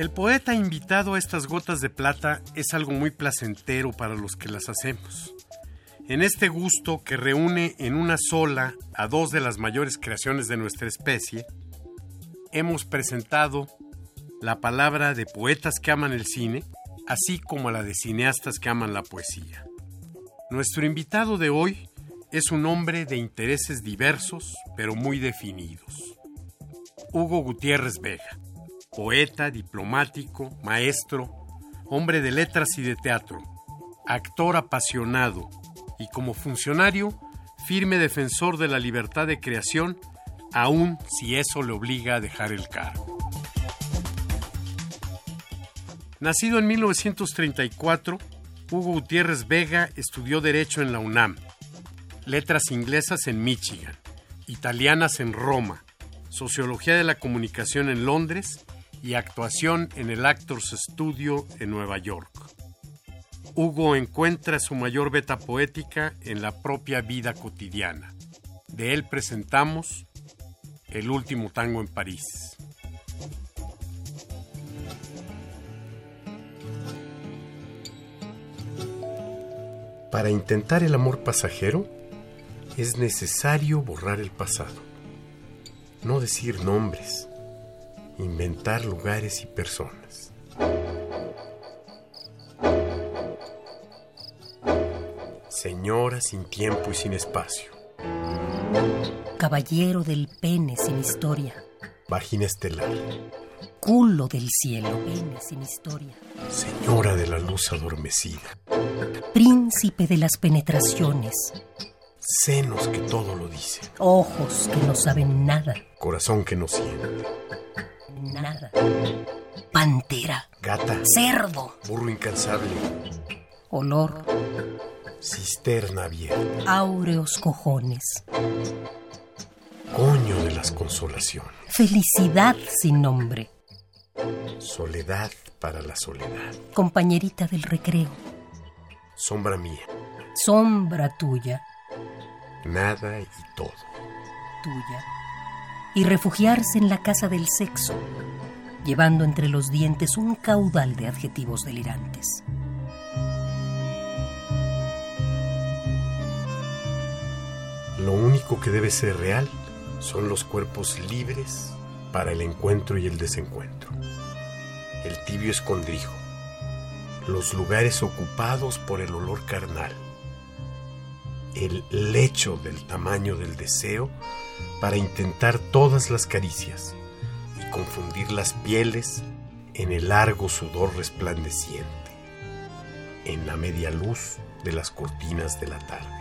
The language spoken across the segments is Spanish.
El poeta invitado a estas gotas de plata es algo muy placentero para los que las hacemos. En este gusto que reúne en una sola a dos de las mayores creaciones de nuestra especie, hemos presentado la palabra de poetas que aman el cine, así como la de cineastas que aman la poesía. Nuestro invitado de hoy es un hombre de intereses diversos, pero muy definidos. Hugo Gutiérrez Vega poeta, diplomático, maestro, hombre de letras y de teatro, actor apasionado y como funcionario, firme defensor de la libertad de creación, aun si eso le obliga a dejar el cargo. Nacido en 1934, Hugo Gutiérrez Vega estudió Derecho en la UNAM, Letras Inglesas en Michigan, Italianas en Roma, Sociología de la Comunicación en Londres y actuación en el Actors Studio en Nueva York. Hugo encuentra su mayor beta poética en la propia vida cotidiana. De él presentamos El último tango en París. Para intentar el amor pasajero es necesario borrar el pasado, no decir nombres, inventar lugares y personas. Señora sin tiempo y sin espacio. Caballero del pene sin historia. Vagina estelar. Culo del cielo. Pene sin historia. Señora de la luz adormecida. Príncipe de las penetraciones. Senos que todo lo dicen. Ojos que no saben nada. Corazón que no siente nada. Pantera. Gata. Cerdo. Burro incansable. Olor. Cisterna abierta. Áureos cojones. Coño de las consolaciones. Felicidad sin nombre. Soledad para la soledad. Compañerita del recreo. Sombra mía. Sombra tuya. Nada y todo. Tuya y refugiarse en la casa del sexo, llevando entre los dientes un caudal de adjetivos delirantes. Lo único que debe ser real son los cuerpos libres para el encuentro y el desencuentro. El tibio escondrijo, los lugares ocupados por el olor carnal, el lecho del tamaño del deseo para intentar todas las caricias y confundir las pieles en el largo sudor resplandeciente, en la media luz de las cortinas de la tarde.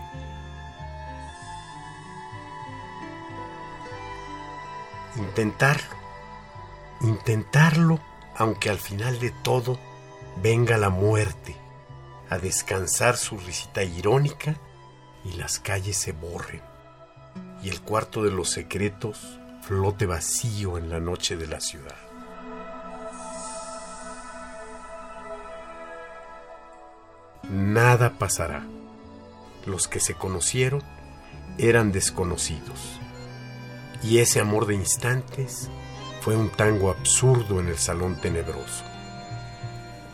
Intentarlo, intentarlo aunque al final de todo venga la muerte a descansar su risita irónica y las calles se borren y el cuarto de los secretos flote vacío en la noche de la ciudad. Nada pasará. Los que se conocieron eran desconocidos. Y ese amor de instantes fue un tango absurdo en el salón tenebroso.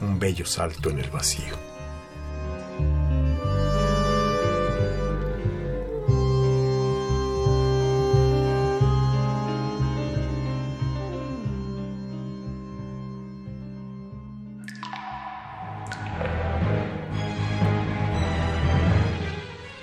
Un bello salto en el vacío.